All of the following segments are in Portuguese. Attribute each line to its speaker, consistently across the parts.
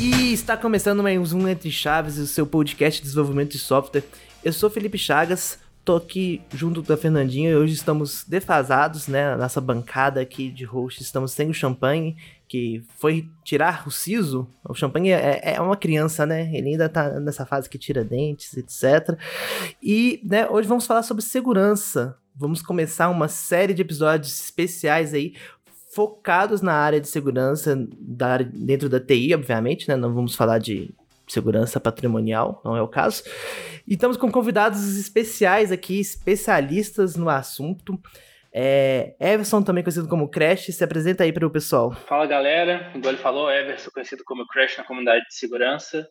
Speaker 1: E está começando mais um Entre Chaves, o seu podcast de desenvolvimento de software. Eu sou Felipe Chagas, tô aqui junto da Fernandinha e hoje estamos defasados, né? Nossa bancada aqui de host, estamos sem o champanhe, que foi tirar o siso. O champanhe é, é uma criança, né? Ele ainda tá nessa fase que tira dentes, etc. E, né, hoje vamos falar sobre segurança. Vamos começar uma série de episódios especiais aí focados na área de segurança da dentro da TI, obviamente, né? Não vamos falar de segurança patrimonial, não é o caso. E estamos com convidados especiais aqui, especialistas no assunto. É, Everson, também conhecido como Crash, se apresenta aí para o pessoal.
Speaker 2: Fala galera, igual ele falou, Everson, conhecido como Crash na comunidade de segurança.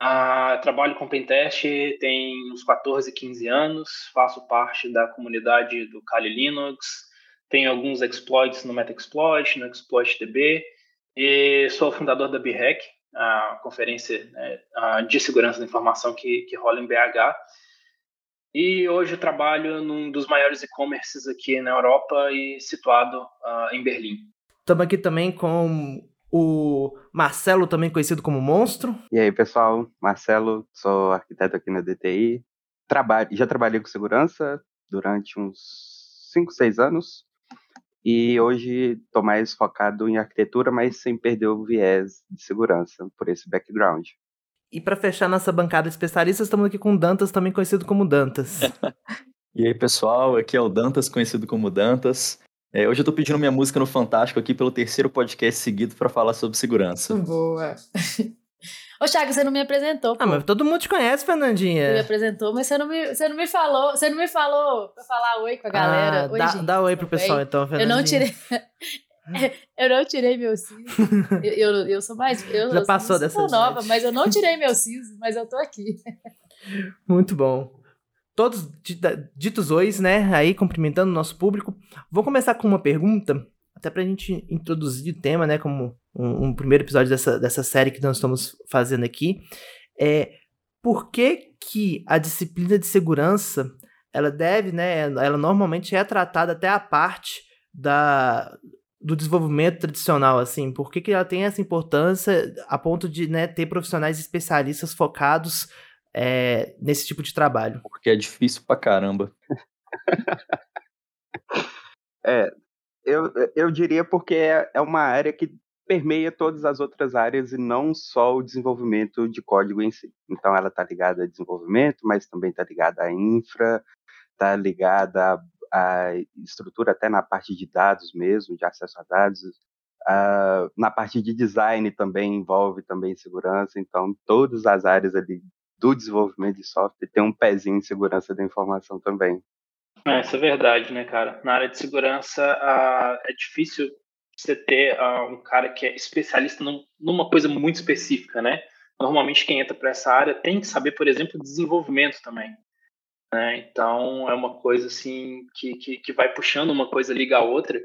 Speaker 2: Ah, trabalho com Pentest tem uns 14, 15 anos, faço parte da comunidade do Kali Linux, tenho alguns exploits no Metaexploit, no ExploitDB, e sou fundador da BREC, a conferência né, de segurança da informação que, que rola em BH. E hoje trabalho num dos maiores e-commerces aqui na Europa e situado uh, em Berlim.
Speaker 1: Estamos aqui também com o Marcelo, também conhecido como Monstro.
Speaker 3: E aí, pessoal, Marcelo, sou arquiteto aqui na DTI. Trabalho, já trabalhei com segurança durante uns 5, 6 anos. E hoje estou mais focado em arquitetura, mas sem perder o viés de segurança, por esse background.
Speaker 1: E para fechar nossa bancada de especialistas, estamos aqui com o Dantas, também conhecido como Dantas.
Speaker 4: e aí, pessoal, aqui é o Dantas, conhecido como Dantas. É, hoje eu estou pedindo minha música no Fantástico aqui pelo terceiro podcast seguido para falar sobre segurança.
Speaker 5: Boa. Ô, Thiago, você não me apresentou.
Speaker 1: Pô. Ah, mas todo mundo te conhece, Fernandinha.
Speaker 5: Você me apresentou, mas você não me, você não me falou. Você não me falou pra falar oi com a galera.
Speaker 1: Ah, oi, dá, gente, dá oi pro pessoal, bem? então, Fernandinha.
Speaker 5: Eu não tirei. eu não tirei meu siso. Eu, eu, eu sou mais. Eu,
Speaker 1: Já
Speaker 5: eu
Speaker 1: passou
Speaker 5: sou
Speaker 1: dessa
Speaker 5: nova, mas eu não tirei meu siso, mas eu tô aqui.
Speaker 1: Muito bom. Todos ditos ois, né? Aí cumprimentando o nosso público. Vou começar com uma pergunta até para a gente introduzir o tema, né, como um, um, primeiro episódio dessa, dessa série que nós estamos fazendo aqui, é por que, que a disciplina de segurança ela deve, né, ela normalmente é tratada até a parte da, do desenvolvimento tradicional, assim, por que, que ela tem essa importância a ponto de né, ter profissionais especialistas focados é, nesse tipo de trabalho?
Speaker 4: Porque é difícil pra caramba.
Speaker 3: é, eu, eu diria porque é, é uma área que permeia todas as outras áreas e não só o desenvolvimento de código em si. Então ela está ligada a desenvolvimento, mas também está ligada à infra, está ligada à, estrutura até na parte de dados mesmo, de acesso a dados. Uh, na parte de design também envolve também segurança, então todas as áreas ali do desenvolvimento de software tem um pezinho em segurança da informação também.
Speaker 2: É, isso é verdade, né, cara? Na área de segurança uh, é difícil você ter uh, um cara que é especialista num, numa coisa muito específica, né? Normalmente quem entra para essa área tem que saber, por exemplo, desenvolvimento também. Né? Então é uma coisa assim que, que, que, vai puxando uma coisa liga a outra.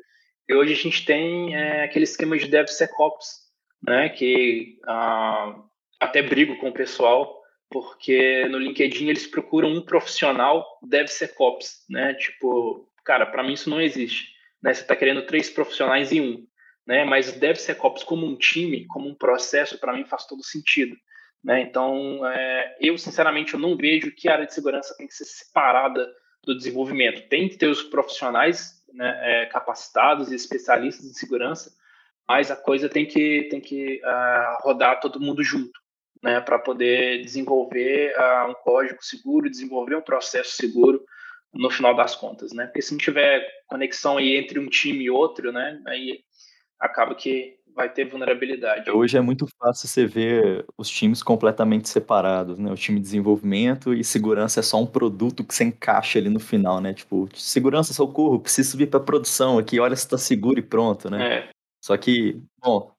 Speaker 2: E hoje a gente tem é, aquele esquema de DevSecOps, né? Que uh, até brigo com o pessoal porque no LinkedIn eles procuram um profissional DevSecOps, né? Tipo, cara, para mim isso não existe. Né? Você está querendo três profissionais em um, né? Mas DevSecOps como um time, como um processo, para mim faz todo sentido. Né? Então, é, eu sinceramente eu não vejo que a área de segurança tem que ser separada do desenvolvimento. Tem que ter os profissionais né, é, capacitados e especialistas em segurança, mas a coisa tem que tem que uh, rodar todo mundo junto né, para poder desenvolver uh, um código seguro, desenvolver um processo seguro no final das contas, né? Porque se não tiver conexão aí entre um time e outro, né, aí acaba que vai ter vulnerabilidade.
Speaker 4: Hoje é muito fácil você ver os times completamente separados, né? O time de desenvolvimento e segurança é só um produto que você encaixa ali no final, né? Tipo, segurança, socorro, preciso subir para produção aqui, olha se está seguro e pronto, né?
Speaker 2: É.
Speaker 4: Só que, bom,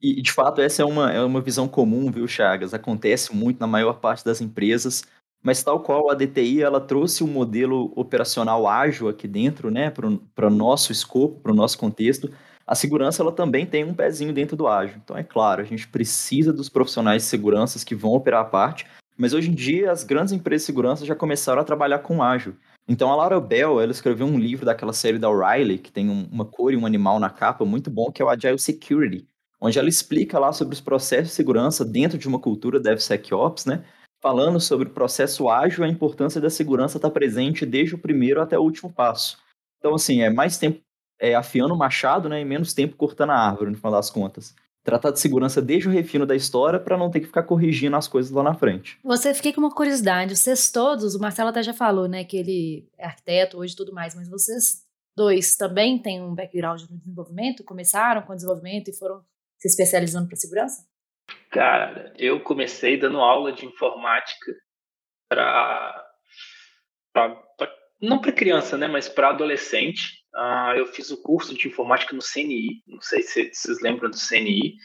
Speaker 4: e, de fato, essa é uma, é uma visão comum, viu, Chagas? Acontece muito na maior parte das empresas, mas tal qual a DTI, ela trouxe um modelo operacional ágil aqui dentro, né, para o nosso escopo, para o nosso contexto. A segurança, ela também tem um pezinho dentro do ágil. Então, é claro, a gente precisa dos profissionais de segurança que vão operar a parte, mas hoje em dia as grandes empresas de segurança já começaram a trabalhar com ágil. Então a Laura Bell, ela escreveu um livro daquela série da O'Reilly, que tem um, uma cor e um animal na capa muito bom, que é o Agile Security, onde ela explica lá sobre os processos de segurança dentro de uma cultura DevSecOps, né? Falando sobre o processo ágil a importância da segurança estar presente desde o primeiro até o último passo. Então, assim, é mais tempo é, afiando o machado, né? E menos tempo cortando a árvore, no final das contas tratar de segurança desde o refino da história para não ter que ficar corrigindo as coisas lá na frente.
Speaker 5: Você fiquei com uma curiosidade, vocês todos, o Marcelo até já falou, né, que ele é arquiteto hoje e tudo mais, mas vocês dois também têm um background no desenvolvimento, começaram com o desenvolvimento e foram se especializando para segurança?
Speaker 2: Cara, eu comecei dando aula de informática para não para criança, né, mas para adolescente. Uh, eu fiz o curso de informática no CNI, não sei se vocês lembram do CNI.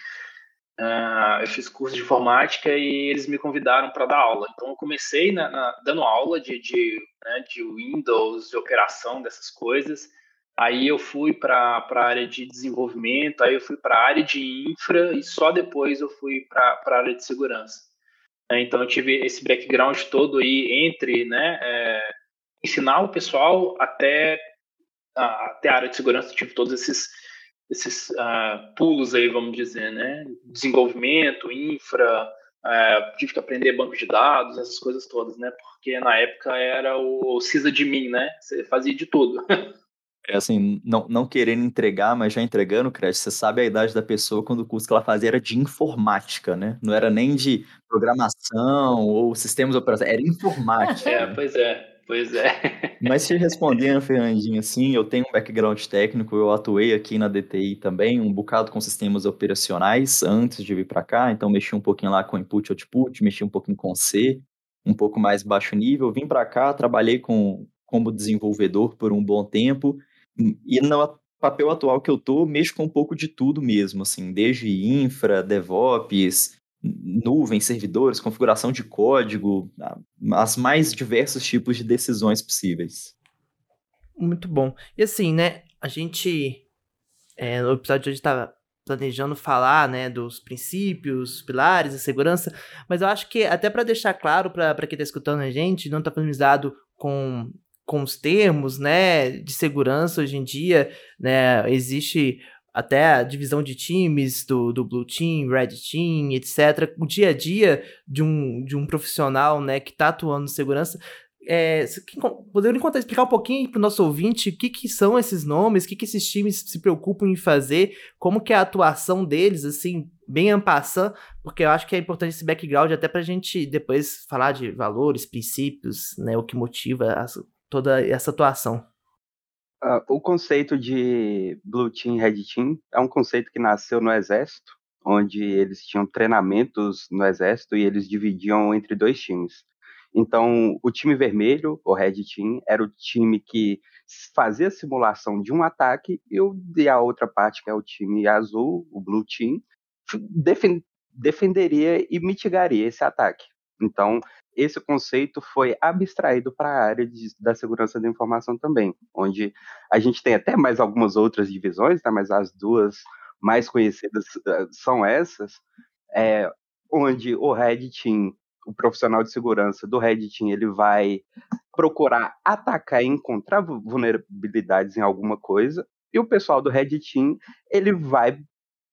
Speaker 2: Uh, ah, eu fiz curso de informática e eles me convidaram para dar aula. Então, eu comecei na, na, dando aula de, de, né, de Windows, de operação, dessas coisas. Aí eu fui para a área de desenvolvimento, aí eu fui para a área de infra e só depois eu fui para a área de segurança. Então, eu tive esse background todo aí entre né, é, ensinar o pessoal até até a área de segurança tive todos esses esses uh, pulos aí, vamos dizer, né? Desenvolvimento, infra, uh, tive que aprender banco de dados, essas coisas todas, né? Porque na época era o CISA de mim, né? Você fazia de tudo.
Speaker 4: É assim, não, não querendo entregar, mas já entregando, Crash, você sabe a idade da pessoa quando o curso que ela fazia era de informática, né? Não era nem de programação ou sistemas operacionais, era informática.
Speaker 2: É, pois é. Pois é.
Speaker 4: Mas te respondendo, Fernandinho, assim, eu tenho um background técnico, eu atuei aqui na DTI também, um bocado com sistemas operacionais antes de vir para cá, então mexi um pouquinho lá com input output, mexi um pouquinho com C, um pouco mais baixo nível, vim para cá, trabalhei com como desenvolvedor por um bom tempo, e no papel atual que eu tô, mexo com um pouco de tudo mesmo, assim, desde infra, DevOps, nuvem, servidores, configuração de código, as mais diversos tipos de decisões possíveis.
Speaker 1: Muito bom. E assim, né, a gente, é, no episódio de hoje estava planejando falar, né, dos princípios, pilares da segurança, mas eu acho que até para deixar claro para quem está escutando a gente, não está familiarizado com com os termos, né, de segurança hoje em dia, né, existe até a divisão de times do, do Blue Team, Red Team, etc. O dia a dia de um, de um profissional né, que está atuando em segurança. É, poderia contar, explicar um pouquinho para o nosso ouvinte o que, que são esses nomes, o que, que esses times se preocupam em fazer, como que é a atuação deles, assim, bem ampassando, porque eu acho que é importante esse background até para a gente depois falar de valores, princípios, né, o que motiva toda essa atuação.
Speaker 3: Uh, o conceito de Blue Team, Red Team é um conceito que nasceu no Exército, onde eles tinham treinamentos no Exército e eles dividiam entre dois times. Então, o time vermelho, o Red Team, era o time que fazia a simulação de um ataque e, o, e a outra parte, que é o time azul, o Blue Team, defenderia e mitigaria esse ataque. Então, esse conceito foi abstraído para a área de, da segurança da informação também, onde a gente tem até mais algumas outras divisões, tá? mas as duas mais conhecidas uh, são essas, é, onde o Red Team, o profissional de segurança do Red Team, ele vai procurar atacar e encontrar vulnerabilidades em alguma coisa, e o pessoal do Red Team, ele vai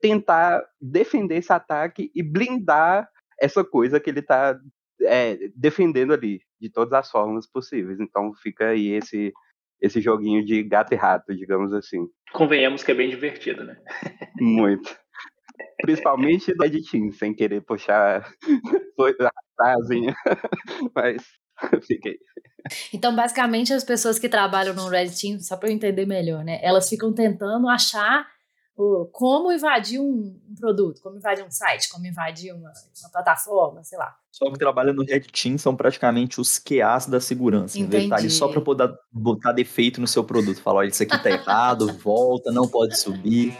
Speaker 3: tentar defender esse ataque e blindar essa coisa que ele está é, defendendo ali de todas as formas possíveis. Então fica aí esse esse joguinho de gato e rato, digamos assim.
Speaker 2: Convenhamos que é bem divertido, né?
Speaker 3: Muito. Principalmente do editing, sem querer puxar a asinha. Mas fiquei.
Speaker 5: Então, basicamente, as pessoas que trabalham no Red Team, só para eu entender melhor, né? Elas ficam tentando achar como invadir um, um, produto, como invadir um site, como invadir uma, uma, plataforma, sei lá.
Speaker 4: Só que trabalha no Red Team são praticamente os QAs da segurança. Entendi. Tá ali só para poder botar defeito no seu produto. Falar, olha, isso aqui tá errado, volta, não pode subir.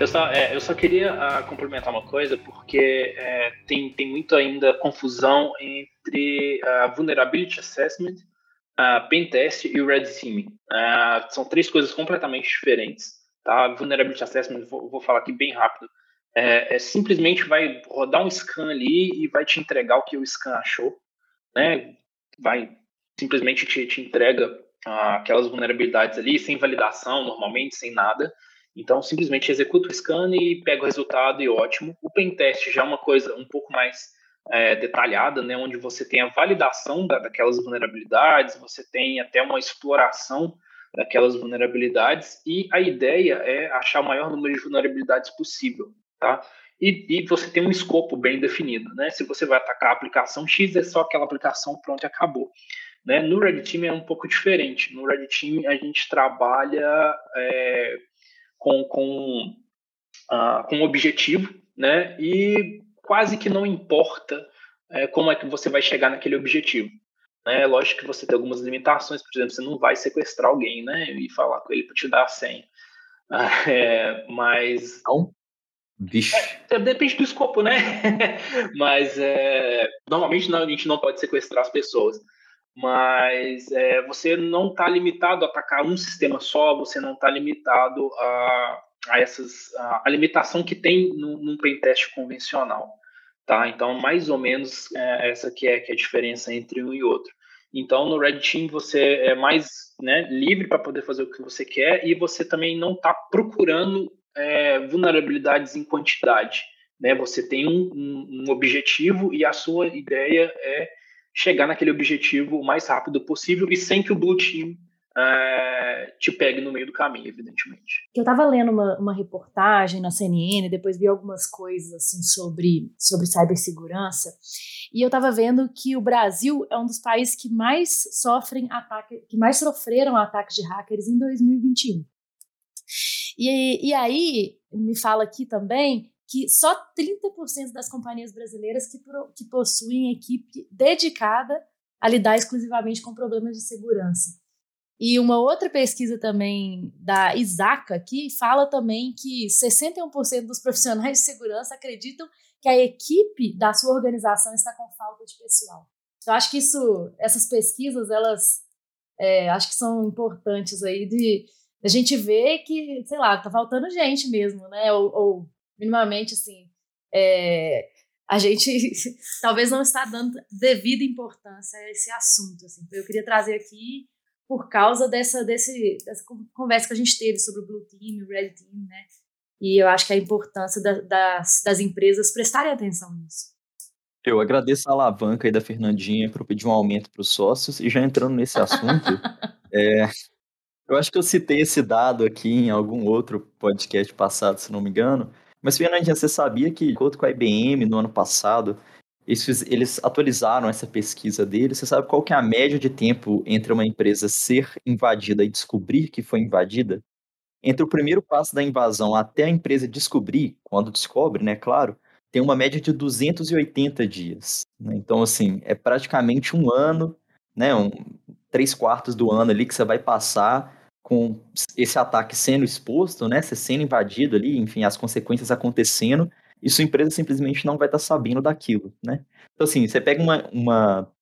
Speaker 2: Eu só, é, eu só queria uh, complementar uma coisa, porque é, tem, tem muito ainda confusão entre uh, Vulnerability Assessment uh, Pentest e o Red Teaming. Uh, são três coisas completamente diferentes. Tá? Vulnerability Assessment, vou, vou falar aqui bem rápido. é, é, simplesmente vai rodar um scan ali e vai te entregar o que o scan achou, né? Vai simplesmente te, te entrega ah, aquelas vulnerabilidades ali sem validação, normalmente sem nada. Então simplesmente executa o scan e pega o resultado e ótimo. O pentest já é uma coisa um pouco mais é, detalhada, né? Onde você tem a validação da, daquelas vulnerabilidades, você tem até uma exploração daquelas vulnerabilidades e a ideia é achar o maior número de vulnerabilidades possível tá? E, e, você tem um escopo bem definido, né? Se você vai atacar a aplicação X, é só aquela aplicação, pronto, acabou. Né? No Red Team é um pouco diferente. No Red Team a gente trabalha é, com, com, uh, com objetivo, né? E quase que não importa é, como é que você vai chegar naquele objetivo. Né? Lógico que você tem algumas limitações, por exemplo, você não vai sequestrar alguém, né? E falar com ele para te dar a senha. É, mas
Speaker 4: não. Vixe.
Speaker 2: É, depende do escopo, né? Mas é, normalmente não, a gente não pode sequestrar as pessoas. Mas é, você não está limitado a atacar um sistema só, você não está limitado a, a essas a, a, limitação que tem no, num pentest convencional. Tá? Então, mais ou menos é, essa que é, que é a diferença entre um e outro. Então, no Red Team você é mais né, livre para poder fazer o que você quer e você também não está procurando é, vulnerabilidades em quantidade. Né? Você tem um, um, um objetivo e a sua ideia é chegar naquele objetivo o mais rápido possível e sem que o Blue Team é, te pegue no meio do caminho, evidentemente.
Speaker 5: Eu estava lendo uma, uma, reportagem na CNN, depois vi algumas coisas assim sobre, sobre cibersegurança, e eu estava vendo que o Brasil é um dos países que mais sofrem ataque, que mais sofreram ataques de hackers em 2021. E, e aí, me fala aqui também que só 30% das companhias brasileiras que, que possuem equipe dedicada a lidar exclusivamente com problemas de segurança. E uma outra pesquisa também da Isaca aqui fala também que 61% dos profissionais de segurança acreditam que a equipe da sua organização está com falta de pessoal. Eu acho que isso, essas pesquisas, elas é, acho que são importantes aí de a gente vê que, sei lá, tá faltando gente mesmo, né? Ou, ou minimamente, assim, é, a gente talvez não está dando devida importância a esse assunto, assim. Então, eu queria trazer aqui por causa dessa, desse, dessa conversa que a gente teve sobre o Blue Team, o Red Team, né? E eu acho que a importância da, das, das empresas prestarem atenção nisso.
Speaker 4: Eu agradeço a alavanca aí da Fernandinha para pedir um aumento para os sócios e já entrando nesse assunto, é, eu acho que eu citei esse dado aqui em algum outro podcast passado, se não me engano. Mas, Fernandinha, você sabia que, de acordo com a IBM, no ano passado, eles, eles atualizaram essa pesquisa deles. Você sabe qual que é a média de tempo entre uma empresa ser invadida e descobrir que foi invadida? Entre o primeiro passo da invasão até a empresa descobrir, quando descobre, né, claro, tem uma média de 280 dias. Né? Então, assim, é praticamente um ano, né, um, três quartos do ano ali que você vai passar com esse ataque sendo exposto, né, você sendo invadido ali, enfim, as consequências acontecendo, e sua empresa simplesmente não vai estar tá sabendo daquilo, né? Então, assim, você pega uma, uma,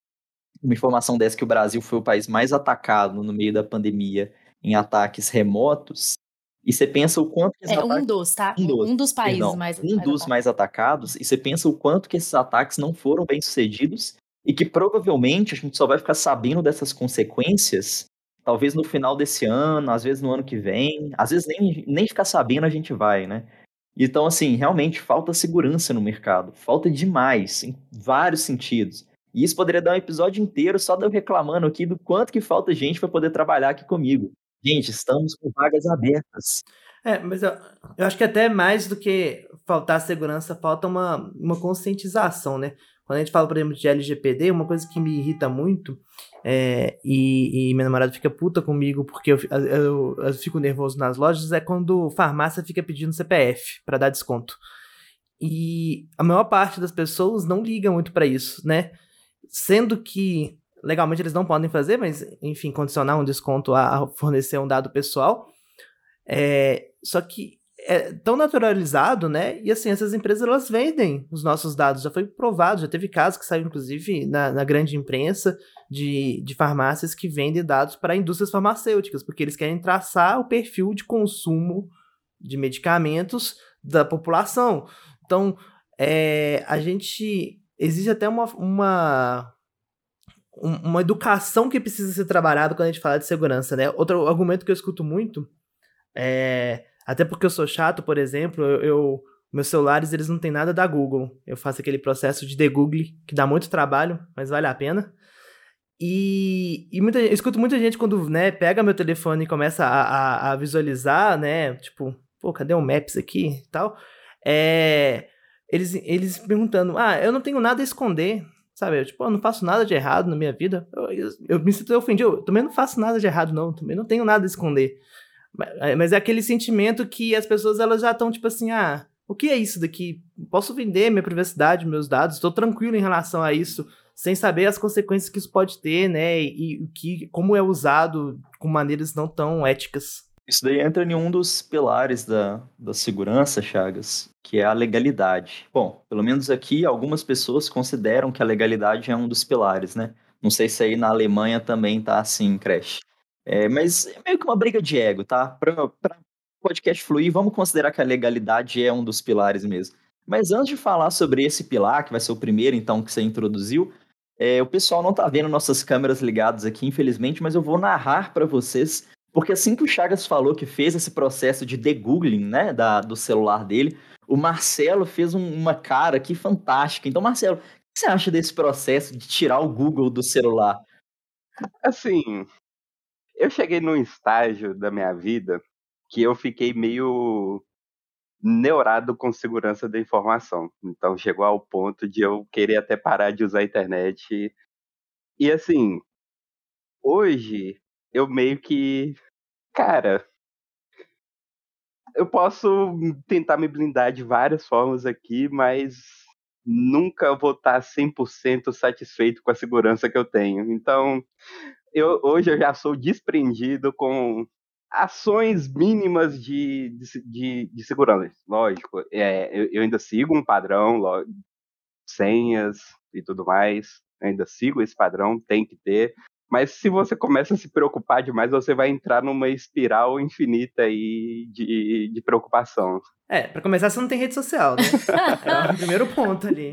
Speaker 4: uma informação dessa que o Brasil foi o país mais atacado no meio da pandemia em ataques remotos, e você pensa o quanto
Speaker 5: que É ataques... um dos, tá? Um dos, um dos países perdão, mais
Speaker 4: Um mais dos mais atacados, e você pensa o quanto que esses ataques não foram bem sucedidos, e que provavelmente a gente só vai ficar sabendo dessas consequências talvez no final desse ano, às vezes no ano que vem, às vezes nem, nem ficar sabendo a gente vai, né? Então, assim, realmente falta segurança no mercado, falta demais, em vários sentidos. E isso poderia dar um episódio inteiro só de eu reclamando aqui do quanto que falta gente para poder trabalhar aqui comigo. Gente, estamos com vagas abertas.
Speaker 1: É, mas eu, eu acho que até mais do que faltar segurança, falta uma, uma conscientização, né? Quando a gente fala, por exemplo, de LGPD, uma coisa que me irrita muito, é, e, e minha namorada fica puta comigo porque eu, eu, eu, fico nervoso nas lojas, é quando farmácia fica pedindo CPF para dar desconto. E a maior parte das pessoas não liga muito para isso, né? Sendo que legalmente eles não podem fazer, mas enfim, condicionar um desconto a fornecer um dado pessoal. É, só que é tão naturalizado, né? E assim, essas empresas elas vendem os nossos dados. Já foi provado, já teve casos que saiu, inclusive, na, na grande imprensa de, de farmácias que vendem dados para indústrias farmacêuticas, porque eles querem traçar o perfil de consumo de medicamentos da população. Então, é, a gente. Existe até uma, uma, uma educação que precisa ser trabalhada quando a gente fala de segurança, né? Outro argumento que eu escuto muito é. Até porque eu sou chato, por exemplo, eu, eu meus celulares eles não têm nada da Google. Eu faço aquele processo de degoogle que dá muito trabalho, mas vale a pena. E, e muita, eu escuto muita gente quando né, pega meu telefone e começa a, a, a visualizar, né? Tipo, pô, cadê o Maps aqui e tal? É, eles, eles perguntando, ah, eu não tenho nada a esconder, sabe? Eu, tipo, eu não faço nada de errado na minha vida. Eu, eu, eu me sinto ofendido, eu também não faço nada de errado, não. Também não tenho nada a esconder. Mas, é, mas é aquele sentimento que as pessoas elas já estão, tipo assim, ah, o que é isso daqui? Posso vender minha privacidade, meus dados? Estou tranquilo em relação a isso sem saber as consequências que isso pode ter, né? E, que como é usado com maneiras não tão éticas.
Speaker 4: Isso daí entra em um dos pilares da, da segurança, Chagas, que é a legalidade. Bom, pelo menos aqui algumas pessoas consideram que a legalidade é um dos pilares, né? Não sei se aí na Alemanha também tá assim, Crash. É, mas é meio que uma briga de ego, tá? Para podcast fluir, vamos considerar que a legalidade é um dos pilares mesmo. Mas antes de falar sobre esse pilar, que vai ser o primeiro então que você introduziu, é, o pessoal não está vendo nossas câmeras ligadas aqui, infelizmente, mas eu vou narrar para vocês, porque assim que o Chagas falou que fez esse processo de degoogling, né, da, do celular dele, o Marcelo fez um, uma cara aqui fantástica. Então, Marcelo, o que você acha desse processo de tirar o Google do celular?
Speaker 3: Assim, eu cheguei num estágio da minha vida que eu fiquei meio neurado com segurança da informação. Então chegou ao ponto de eu querer até parar de usar a internet. E assim, hoje eu meio que, cara, eu posso tentar me blindar de várias formas aqui, mas nunca vou estar 100% satisfeito com a segurança que eu tenho. Então, eu, hoje eu já sou desprendido com ações mínimas de, de, de, segurança. Lógico, é, eu, eu, ainda sigo um padrão, senhas e tudo mais. ainda sigo esse padrão, tem que ter. Mas se você começa a se preocupar demais, você vai entrar numa espiral infinita aí de, de preocupação.
Speaker 1: É, pra começar, você não tem rede social, né? é o primeiro ponto ali.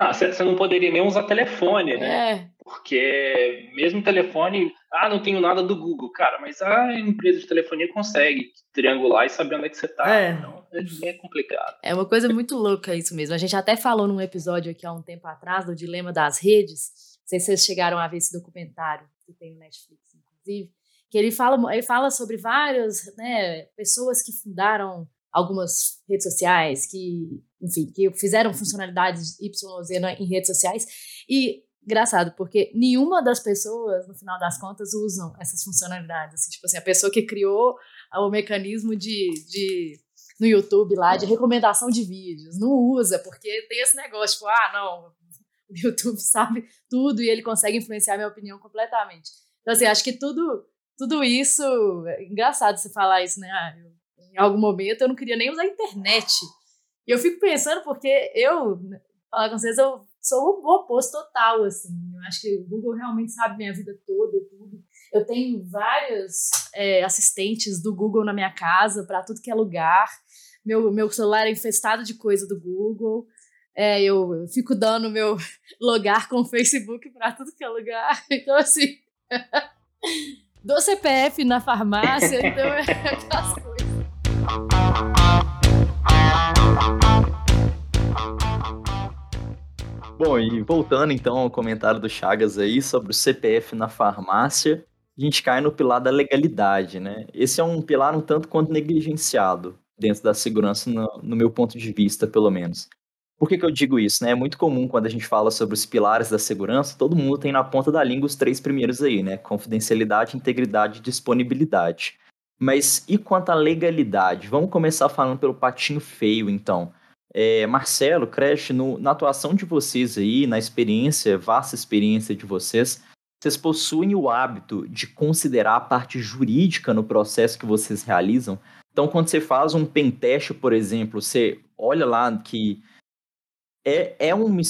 Speaker 2: Ah, você não poderia nem usar telefone, né? É. Porque mesmo telefone, ah, não tenho nada do Google. Cara, mas a empresa de telefonia consegue triangular e saber onde é que você tá. É. Então, é complicado.
Speaker 5: É uma coisa muito louca isso mesmo. A gente até falou num episódio aqui há um tempo atrás do dilema das redes. Não sei se vocês chegaram a ver esse documentário que tem no Netflix, inclusive, que ele fala, ele fala sobre várias né, pessoas que fundaram algumas redes sociais, que, enfim, que fizeram funcionalidades YZ em redes sociais. E engraçado, porque nenhuma das pessoas, no final das contas, usam essas funcionalidades. Assim, tipo assim, a pessoa que criou o mecanismo de, de no YouTube lá de recomendação de vídeos, não usa, porque tem esse negócio, tipo, ah, não, o YouTube sabe tudo e ele consegue influenciar minha opinião completamente. Então, assim, acho que tudo, tudo isso. É engraçado você falar isso, né? Ah, eu, em algum momento eu não queria nem usar a internet. E eu fico pensando, porque eu, falar com vocês, eu sou o oposto total, assim. Eu acho que o Google realmente sabe minha vida toda, tudo. Eu tenho vários é, assistentes do Google na minha casa, para tudo que é lugar. Meu, meu celular é infestado de coisa do Google. É, eu, fico dando meu logar com o Facebook para tudo que é lugar. Então, assim. do CPF na farmácia, então é aquelas coisas.
Speaker 4: Bom, e voltando então ao comentário do Chagas aí sobre o CPF na farmácia, a gente cai no pilar da legalidade, né? Esse é um pilar um tanto quanto negligenciado dentro da segurança, no, no meu ponto de vista, pelo menos. Por que, que eu digo isso? Né? É muito comum quando a gente fala sobre os pilares da segurança, todo mundo tem na ponta da língua os três primeiros aí, né? Confidencialidade, integridade e disponibilidade. Mas e quanto à legalidade? Vamos começar falando pelo patinho feio, então. É, Marcelo, Crash, no, na atuação de vocês aí, na experiência, vasta experiência de vocês, vocês possuem o hábito de considerar a parte jurídica no processo que vocês realizam? Então, quando você faz um pentest, por exemplo, você olha lá que é, é um.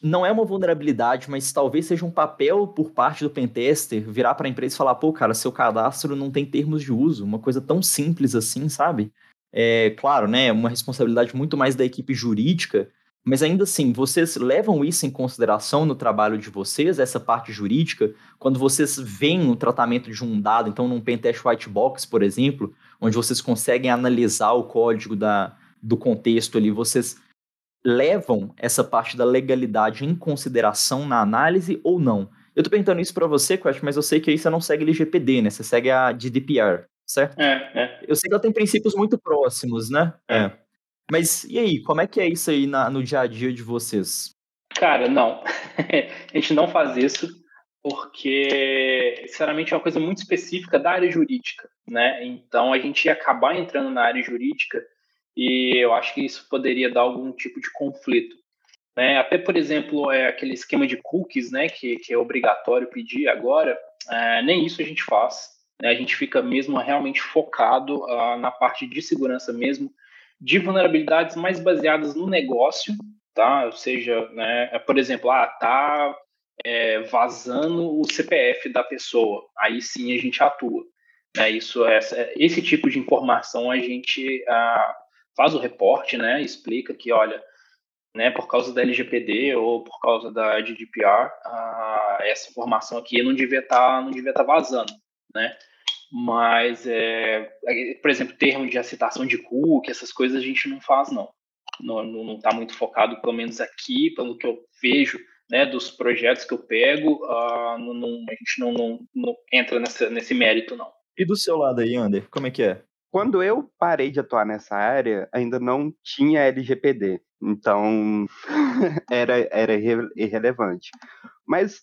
Speaker 4: Não é uma vulnerabilidade, mas talvez seja um papel por parte do pentester virar para a empresa e falar: pô, cara, seu cadastro não tem termos de uso, uma coisa tão simples assim, sabe? é claro, né, uma responsabilidade muito mais da equipe jurídica, mas ainda assim, vocês levam isso em consideração no trabalho de vocês, essa parte jurídica, quando vocês veem o tratamento de um dado, então num pentest white box, por exemplo, onde vocês conseguem analisar o código da, do contexto ali, vocês levam essa parte da legalidade em consideração na análise ou não? Eu tô perguntando isso para você, Quest, mas eu sei que aí você não segue LGPD, né? Você segue a GDPR, certo?
Speaker 2: É, é.
Speaker 4: Eu sei que ela tem princípios muito próximos, né? É. Mas e aí, como é que é isso aí na, no dia a dia de vocês?
Speaker 2: Cara, não. a gente não faz isso porque, sinceramente, é uma coisa muito específica da área jurídica, né? Então, a gente ia acabar entrando na área jurídica e eu acho que isso poderia dar algum tipo de conflito. Né? Até, por exemplo, é aquele esquema de cookies, né, que, que é obrigatório pedir agora, é, nem isso a gente faz. Né? A gente fica mesmo realmente focado uh, na parte de segurança mesmo, de vulnerabilidades mais baseadas no negócio, tá? Ou seja, né, é, por exemplo, ah, tá é, vazando o CPF da pessoa, aí sim a gente atua. Né? Isso, essa, esse tipo de informação a gente ah, faz o reporte, né? Explica que, olha, né, por causa da LGPD ou por causa da GDPR, ah, essa informação aqui não devia estar tá, não devia estar tá vazando, né? Mas, é, por exemplo, termo de aceitação de cookie, essas coisas a gente não faz, não. Não está muito focado, pelo menos aqui, pelo que eu vejo, né, dos projetos que eu pego, uh, não, não, a gente não, não, não entra nessa, nesse mérito, não.
Speaker 4: E do seu lado aí, Ander, como é que é?
Speaker 3: Quando eu parei de atuar nessa área, ainda não tinha LGPD. Então, era, era irrelevante. Mas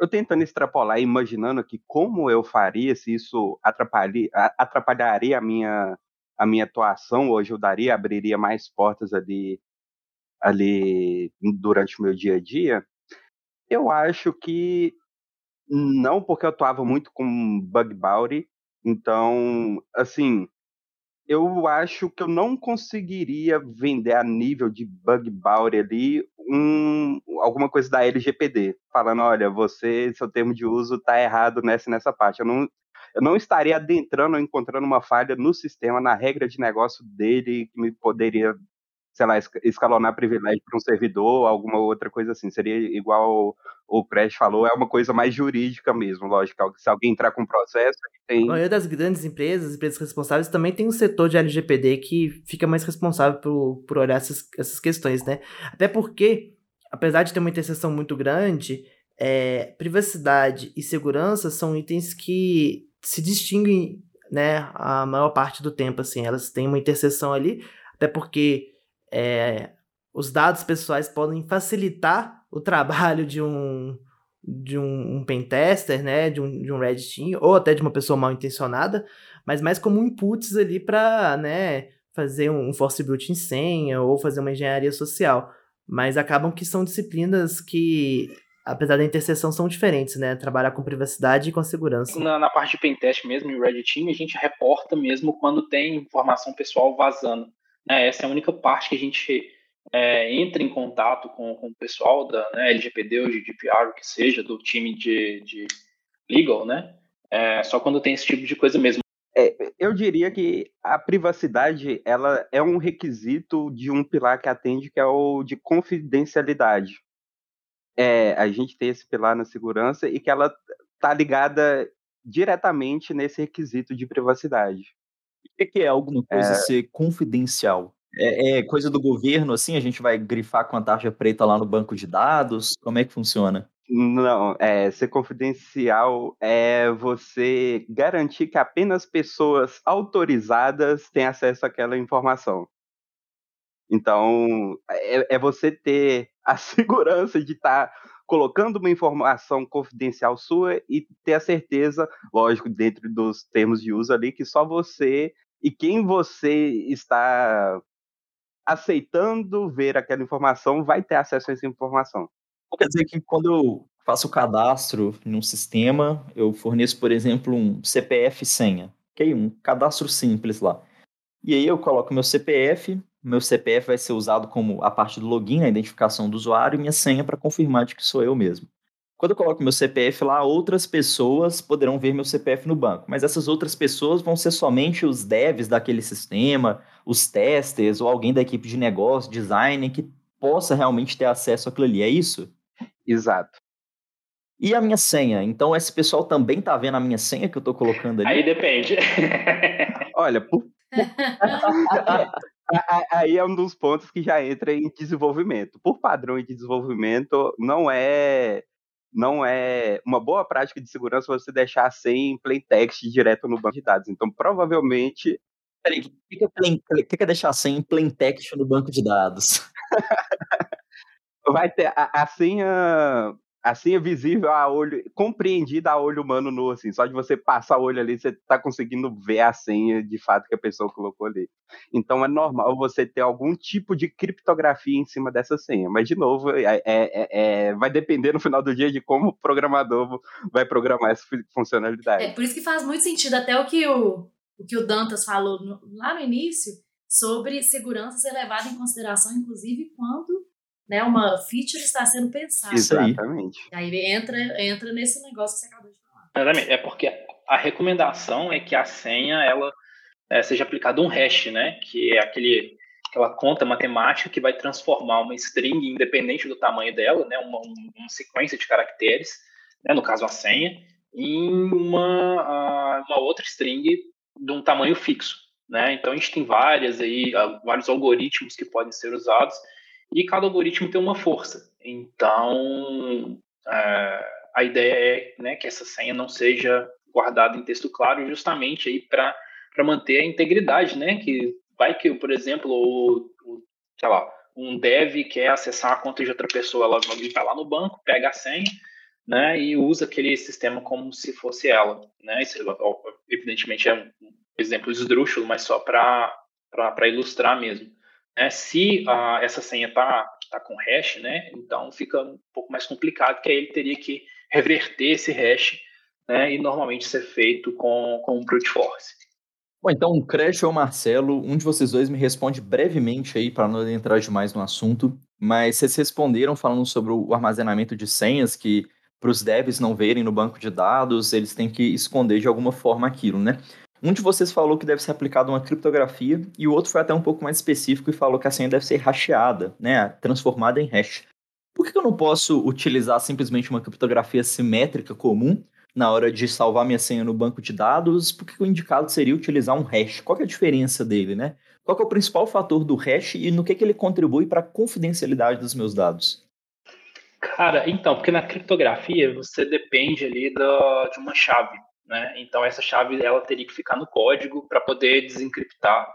Speaker 3: eu tentando extrapolar, imaginando aqui como eu faria, se isso atrapalharia, a minha, a minha atuação, ajudaria, abriria mais portas ali, ali durante o meu dia a dia, eu acho que não, porque eu atuava muito com bug bounty, então, assim, eu acho que eu não conseguiria vender a nível de bug bounty ali um, alguma coisa da LGPD, falando, olha, você, seu termo de uso está errado nessa nessa parte. Eu não, eu não estaria adentrando ou encontrando uma falha no sistema, na regra de negócio dele, que me poderia sei lá, escalonar privilégio para um servidor, alguma outra coisa assim. Seria igual o Crash falou, é uma coisa mais jurídica mesmo, lógico. Se alguém entrar com processo, tem. A
Speaker 1: maioria das grandes empresas, empresas responsáveis, também tem um setor de LGPD que fica mais responsável por, por olhar essas, essas questões, né? Até porque, apesar de ter uma interseção muito grande, é, privacidade e segurança são itens que se distinguem, né, a maior parte do tempo, assim. Elas têm uma interseção ali, até porque é, os dados pessoais podem facilitar o trabalho de um de um, um pentester, né, de um, de um red team, ou até de uma pessoa mal intencionada, mas mais como inputs ali para, né, fazer um force built em senha ou fazer uma engenharia social. Mas acabam que são disciplinas que, apesar da interseção, são diferentes, né? Trabalhar com privacidade e com segurança.
Speaker 2: Na, na parte de pentest mesmo, em Red Team, a gente reporta mesmo quando tem informação pessoal vazando. Né? Essa é a única parte que a gente é, entra em contato com, com o pessoal da né, LGPD ou GDPR, o que seja, do time de, de legal, né? É, só quando tem esse tipo de coisa mesmo.
Speaker 3: É, eu diria que a privacidade ela é um requisito de um pilar que atende, que é o de confidencialidade. É, a gente tem esse pilar na segurança e que ela está ligada diretamente nesse requisito de privacidade.
Speaker 4: O que é alguma coisa é... ser confidencial? É, é, coisa do governo, assim? A gente vai grifar com a tarja preta lá no banco de dados? Como é que funciona?
Speaker 3: Não, é, ser confidencial é você garantir que apenas pessoas autorizadas têm acesso àquela informação. Então, é, é você ter a segurança de estar tá colocando uma informação confidencial sua e ter a certeza, lógico, dentro dos termos de uso ali, que só você e quem você está aceitando ver aquela informação vai ter acesso a essa informação.
Speaker 4: Quer dizer que quando eu faço o cadastro num sistema, eu forneço, por exemplo, um CPF senha, ok? Um cadastro simples lá. E aí eu coloco meu CPF, meu CPF vai ser usado como a parte do login, a identificação do usuário, e minha senha para confirmar de que sou eu mesmo. quando eu coloco meu CPF lá, outras pessoas poderão ver meu CPF no banco. Mas essas outras pessoas vão ser somente os devs daquele sistema, os testers ou alguém da equipe de negócio, design, que possa realmente ter acesso àquilo ali. É isso?
Speaker 3: Exato.
Speaker 4: E a minha senha? Então esse pessoal também tá vendo a minha senha que eu tô colocando ali?
Speaker 2: Aí depende.
Speaker 3: Olha, por... aí é um dos pontos que já entra em desenvolvimento. Por padrão de desenvolvimento, não é não é uma boa prática de segurança você deixar sem plain text direto no banco de dados. Então, provavelmente.
Speaker 4: Peraí, o que, é, que, que é deixar sem plain text no banco de dados?
Speaker 3: Vai ter a, a senha assim é visível a olho, compreendida a olho humano nu, assim, só de você passar o olho ali, você tá conseguindo ver a senha de fato que a pessoa colocou ali. Então é normal você ter algum tipo de criptografia em cima dessa senha, mas de novo, é, é, é, é vai depender no final do dia de como o programador vai programar essa funcionalidade.
Speaker 5: É por isso que faz muito sentido até o que o, o, que o Dantas falou no, lá no início, sobre segurança ser levada em consideração, inclusive quando né, uma feature está sendo pensada.
Speaker 3: Exatamente.
Speaker 5: Aí entra, entra nesse negócio que você acabou de falar.
Speaker 2: Exatamente. É porque a recomendação é que a senha ela é, seja aplicada um hash, né? Que é aquele aquela conta matemática que vai transformar uma string, independente do tamanho dela, né, uma, uma sequência de caracteres, né, no caso a senha, em uma, uma outra string de um tamanho fixo. Né? Então a gente tem várias aí, vários algoritmos que podem ser usados e cada algoritmo tem uma força. Então, é, a ideia é né, que essa senha não seja guardada em texto claro, justamente aí para manter a integridade, né? Que vai que, por exemplo, o, o, sei lá, um dev quer acessar a conta de outra pessoa, ela vai lá no banco, pega a senha, né, e usa aquele sistema como se fosse ela, né? Isso, evidentemente é um exemplo esdrúxulo, mas só para ilustrar mesmo. Né? Se uh, essa senha está tá com hash, né? então fica um pouco mais complicado, que aí ele teria que reverter esse hash né? e normalmente ser feito com, com um brute force.
Speaker 4: Bom, então, Crash ou Marcelo, um de vocês dois me responde brevemente aí, para não entrar demais no assunto, mas vocês responderam falando sobre o armazenamento de senhas, que para os devs não verem no banco de dados, eles têm que esconder de alguma forma aquilo, né? Um de vocês falou que deve ser aplicada uma criptografia e o outro foi até um pouco mais específico e falou que a senha deve ser hasheada, né, transformada em hash. Por que eu não posso utilizar simplesmente uma criptografia simétrica comum na hora de salvar minha senha no banco de dados? Por que o indicado seria utilizar um hash? Qual é a diferença dele, né? Qual é o principal fator do hash e no que, que ele contribui para a confidencialidade dos meus dados?
Speaker 2: Cara, então, porque na criptografia você depende ali do, de uma chave. Né? Então essa chave ela teria que ficar no código para poder desencriptar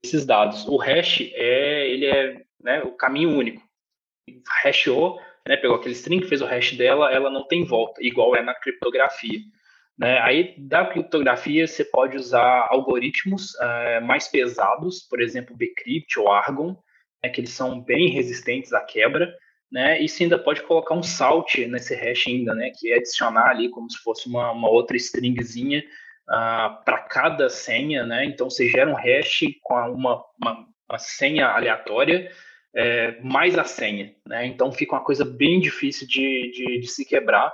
Speaker 2: esses dados. O hash é ele é né, o caminho único. Hashou, né, pegou aquele string, fez o hash dela, ela não tem volta, igual é na criptografia. Né? Aí da criptografia você pode usar algoritmos é, mais pesados, por exemplo, Bcrypt ou Argon, né, que eles são bem resistentes à quebra né? E você ainda pode colocar um salt nesse hash ainda, né? Que é adicionar ali como se fosse uma, uma outra stringzinha uh, ah, para cada senha, né? Então você gera um hash com uma, uma, uma senha aleatória é, mais a senha, né? Então fica uma coisa bem difícil de, de, de se quebrar.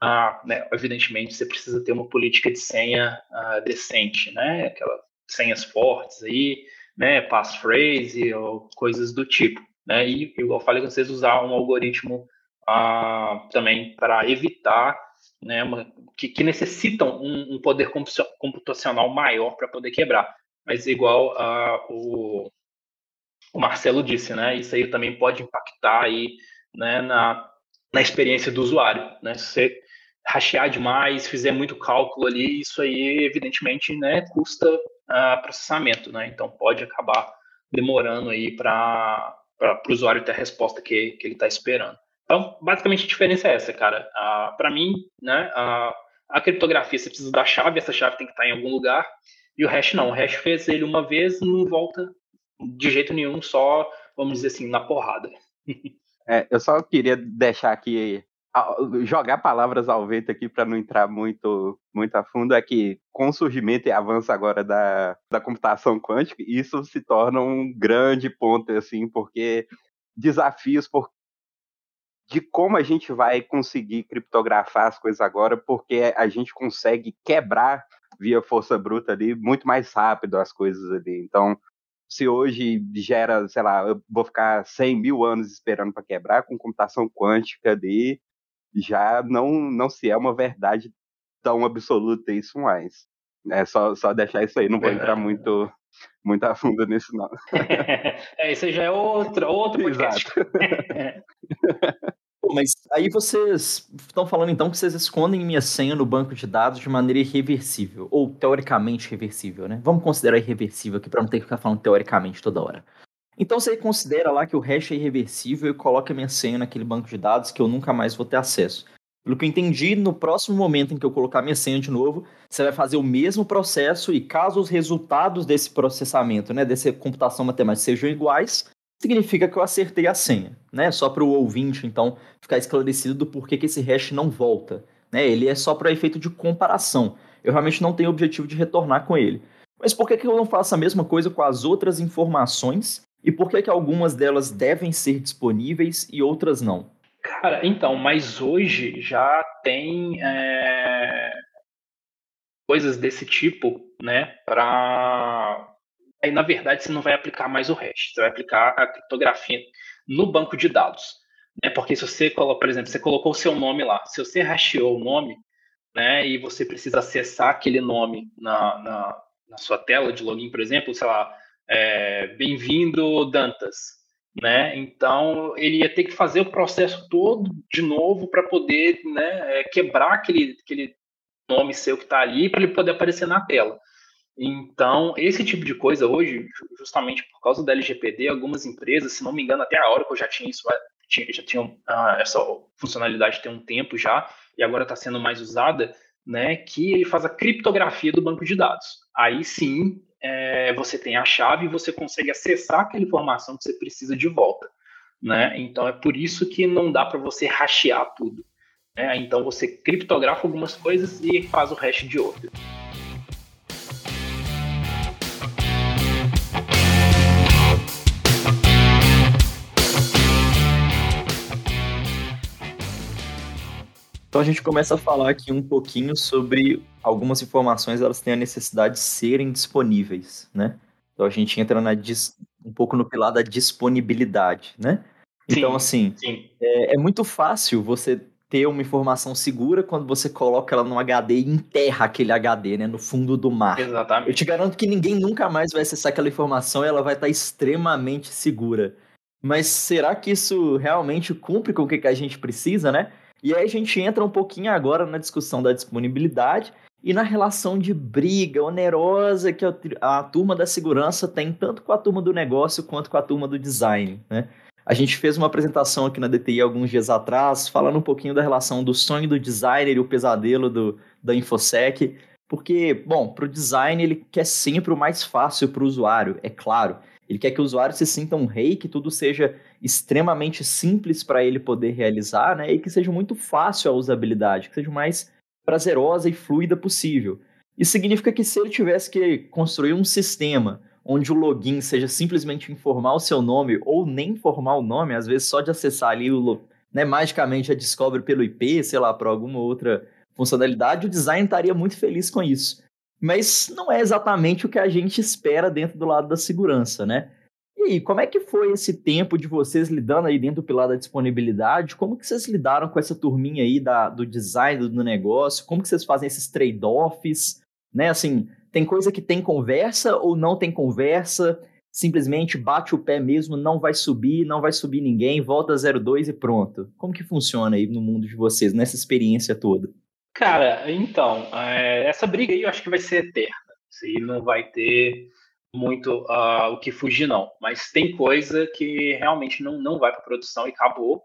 Speaker 2: Ah, né? Evidentemente você precisa ter uma política de senha ah, decente, né? Aquelas senhas fortes aí, né? Passphrase ou coisas do tipo. Né? E, eu falei com vocês, usar um algoritmo ah, também para evitar né, uma, que, que, necessitam um, um, poder computacional maior para poder quebrar. Mas igual ah, o, o, Marcelo disse, né, isso aí também pode impactar aí, né, na, na experiência do usuário. Né? Se você rachear demais, fizer muito cálculo ali, isso aí evidentemente né, custa uh, processamento, né? Então pode acabar demorando aí para para o usuário ter a resposta que, que ele está esperando. Então, basicamente, a diferença é essa, cara. Ah, para mim, né, a, a criptografia, você precisa da chave, essa chave tem que estar em algum lugar, e o hash não. O hash fez ele uma vez, não volta de jeito nenhum, só, vamos dizer assim, na porrada.
Speaker 3: É, eu só queria deixar aqui jogar palavras ao vento aqui para não entrar muito, muito a fundo é que com o surgimento e avanço agora da, da computação quântica, isso se torna um grande ponto, assim, porque desafios por de como a gente vai conseguir criptografar as coisas agora, porque a gente consegue quebrar via força bruta ali muito mais rápido as coisas ali. Então, se hoje gera, sei lá, eu vou ficar 100 mil anos esperando para quebrar, com computação quântica ali, já não, não se é uma verdade tão absoluta isso mais. É só, só deixar isso aí, não vou entrar muito, muito a fundo nisso, não.
Speaker 2: é, isso já é outro, outro podcast. Exato.
Speaker 4: mas aí vocês estão falando então que vocês escondem minha senha no banco de dados de maneira irreversível, ou teoricamente reversível, né? Vamos considerar irreversível aqui para não ter que ficar falando teoricamente toda hora. Então você considera lá que o hash é irreversível e coloca minha senha naquele banco de dados que eu nunca mais vou ter acesso. Pelo que eu entendi, no próximo momento em que eu colocar minha senha de novo, você vai fazer o mesmo processo e caso os resultados desse processamento, né, dessa computação matemática sejam iguais, significa que eu acertei a senha, né? Só para o ouvinte, então, ficar esclarecido do porquê que esse hash não volta. Né? Ele é só para efeito de comparação. Eu realmente não tenho objetivo de retornar com ele. Mas por que, que eu não faço a mesma coisa com as outras informações? E por que, que algumas delas devem ser disponíveis e outras não?
Speaker 2: Cara, então, mas hoje já tem é, coisas desse tipo, né, para aí na verdade você não vai aplicar mais o hash, você vai aplicar a criptografia no banco de dados. Né? Porque se você, por exemplo, você colocou o seu nome lá, se você hasheou o nome, né, e você precisa acessar aquele nome na, na, na sua tela de login, por exemplo, sei lá, é, bem-vindo Dantas, né? Então ele ia ter que fazer o processo todo de novo para poder né, é, quebrar aquele, aquele nome seu que está ali para ele poder aparecer na tela. Então, esse tipo de coisa hoje, justamente por causa da LGPD, algumas empresas, se não me engano, até a hora que eu já tinha isso, já tinha ah, essa funcionalidade tem um tempo já, e agora está sendo mais usada, né, que ele faz a criptografia do banco de dados. Aí sim, é, você tem a chave e você consegue acessar aquela informação que você precisa de volta. Né? Então, é por isso que não dá para você hashear tudo. Né? Então, você criptografa algumas coisas e faz o hash de outras.
Speaker 4: Então a gente começa a falar aqui um pouquinho sobre algumas informações, elas têm a necessidade de serem disponíveis, né? Então a gente entra na um pouco no pilar da disponibilidade, né? Então, assim, sim. É, é, muito fácil você ter uma informação segura quando você coloca ela no HD e enterra aquele HD, né, no fundo do mar.
Speaker 2: Exatamente.
Speaker 4: Eu te garanto que ninguém nunca mais vai acessar aquela informação e ela vai estar extremamente segura. Mas será que isso realmente cumpre com o que a gente precisa, né? E aí a gente entra um pouquinho agora na discussão da disponibilidade e na relação de briga onerosa que a, turma da segurança tem tanto com a turma do negócio quanto com a turma do design, né? A gente fez uma apresentação aqui na DTI alguns dias atrás, falando um pouquinho da relação do sonho do designer e o pesadelo do, da InfoSec, porque, bom, para o design ele quer sempre o mais fácil para o usuário, é claro. Ele quer que o usuário se sinta um rei, que tudo seja extremamente simples para ele poder realizar, né? E que seja muito fácil a usabilidade, que seja o mais prazerosa e fluida possível. Isso significa que se ele tivesse que construir um sistema onde o login seja simplesmente informar o seu nome ou nem informar o nome, às vezes só de acessar ali o né, magicamente já descobre pelo IP, sei lá, por alguma outra funcionalidade, o design estaria muito feliz com isso. Mas não é exatamente o que a gente espera dentro do lado da segurança, né? E aí, como é que foi esse tempo de vocês lidando aí dentro do pilar da disponibilidade? Como que vocês lidaram com essa turminha aí da, do design do negócio? Como que vocês fazem esses trade-offs? Né, assim, tem coisa que tem conversa ou não tem conversa? Simplesmente bate o pé mesmo, não vai subir, não vai subir ninguém, volta 02 e pronto. Como que funciona aí no mundo de vocês, nessa experiência toda?
Speaker 2: Cara, então, é, essa briga aí eu acho que vai ser eterna. E não vai ter muito uh, o que fugir, não. Mas tem coisa que realmente não, não vai para produção e acabou,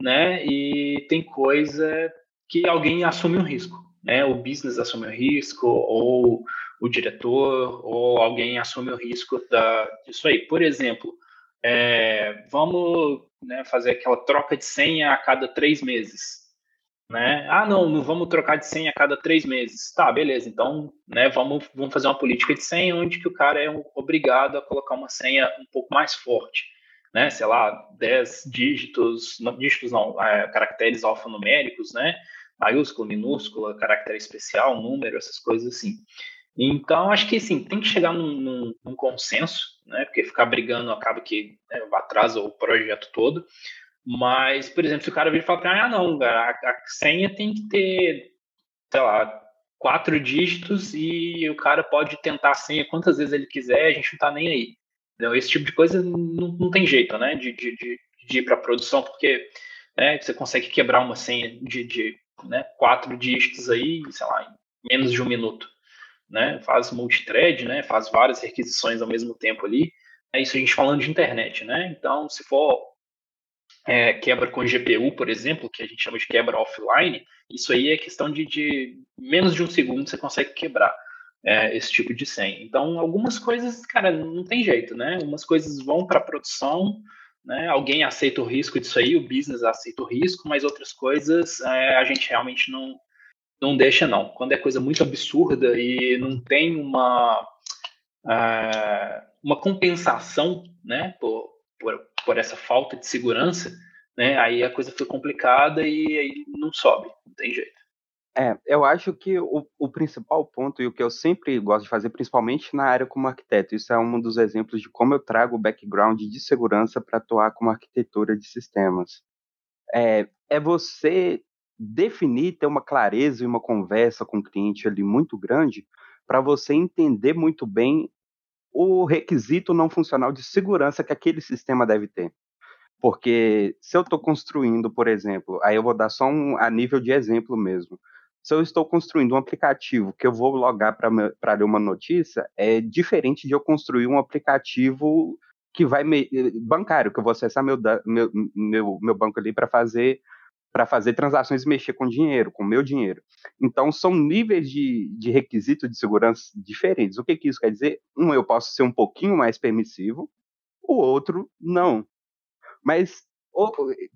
Speaker 2: né? E tem coisa que alguém assume um risco, né? O business assume o risco, ou o diretor, ou alguém assume o risco da, disso aí. Por exemplo, é, vamos né, fazer aquela troca de senha a cada três meses né? Ah, não, não vamos trocar de senha a cada três meses. Tá, beleza. Então, né, vamos, vamos fazer uma política de senha onde que o cara é obrigado a colocar uma senha um pouco mais forte. né, sei lá, 10 dígitos, não, dígitos não, é, caracteres alfanuméricos, né, maiúscula, minúscula, caractere especial, número, essas coisas assim. Então, acho que sim, tem que chegar num, num, num consenso, né, porque ficar brigando acaba que né, atrasa o projeto todo. Mas, por exemplo, se o cara vir e falar, ah, não, a, a senha tem que ter, sei lá, quatro dígitos e o cara pode tentar a senha quantas vezes ele quiser, a gente não tá nem aí. Então, esse tipo de coisa não, não tem jeito, né, de, de, de, de ir para produção, porque né, você consegue quebrar uma senha de, de né, quatro dígitos aí, sei lá, em menos de um minuto. Né, faz multithread, né, faz várias requisições ao mesmo tempo ali. É isso a gente falando de internet, né? Então, se for é, quebra com GPU, por exemplo, que a gente chama de quebra offline, isso aí é questão de, de menos de um segundo você consegue quebrar é, esse tipo de senha. Então, algumas coisas, cara, não tem jeito, né? Umas coisas vão para produção, né? Alguém aceita o risco disso aí, o business aceita o risco, mas outras coisas é, a gente realmente não, não deixa, não. Quando é coisa muito absurda e não tem uma, é, uma compensação, né, por, por, por essa falta de segurança, né, aí a coisa fica complicada e aí não sobe, não tem jeito.
Speaker 3: É, eu acho que o, o principal ponto, e o que eu sempre gosto de fazer, principalmente na área como arquiteto, isso é um dos exemplos de como eu trago o background de segurança para atuar como arquitetura de sistemas. É, é você definir, ter uma clareza e uma conversa com o cliente ali muito grande, para você entender muito bem o requisito não funcional de segurança que aquele sistema deve ter. Porque se eu estou construindo, por exemplo, aí eu vou dar só um a nível de exemplo mesmo se eu estou construindo um aplicativo que eu vou logar para ler uma notícia, é diferente de eu construir um aplicativo que vai me, bancário, que eu vou acessar meu, meu, meu, meu banco ali para fazer para fazer transações e mexer com dinheiro, com meu dinheiro. Então, são níveis de, de requisito de segurança diferentes. O que, que isso quer dizer? Um, eu posso ser um pouquinho mais permissivo, o outro, não. Mas